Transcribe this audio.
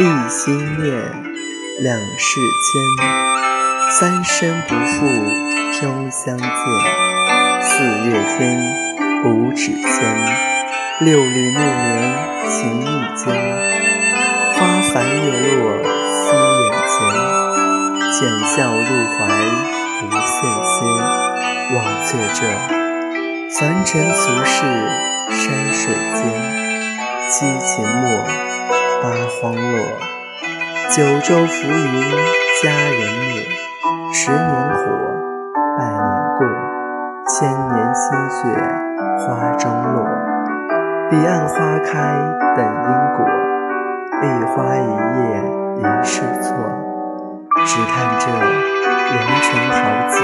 一心念，两世间，三生不负终相见。四月天，五指间，六里暮年情意间。花繁叶落思眼前，浅笑入怀不羡仙。忘却这凡尘俗世山水间，七情墨。九州浮云佳人目。十年火，百年过，千年心血花中落。彼岸花开等因果，一花一叶一世错。只叹这良辰好景。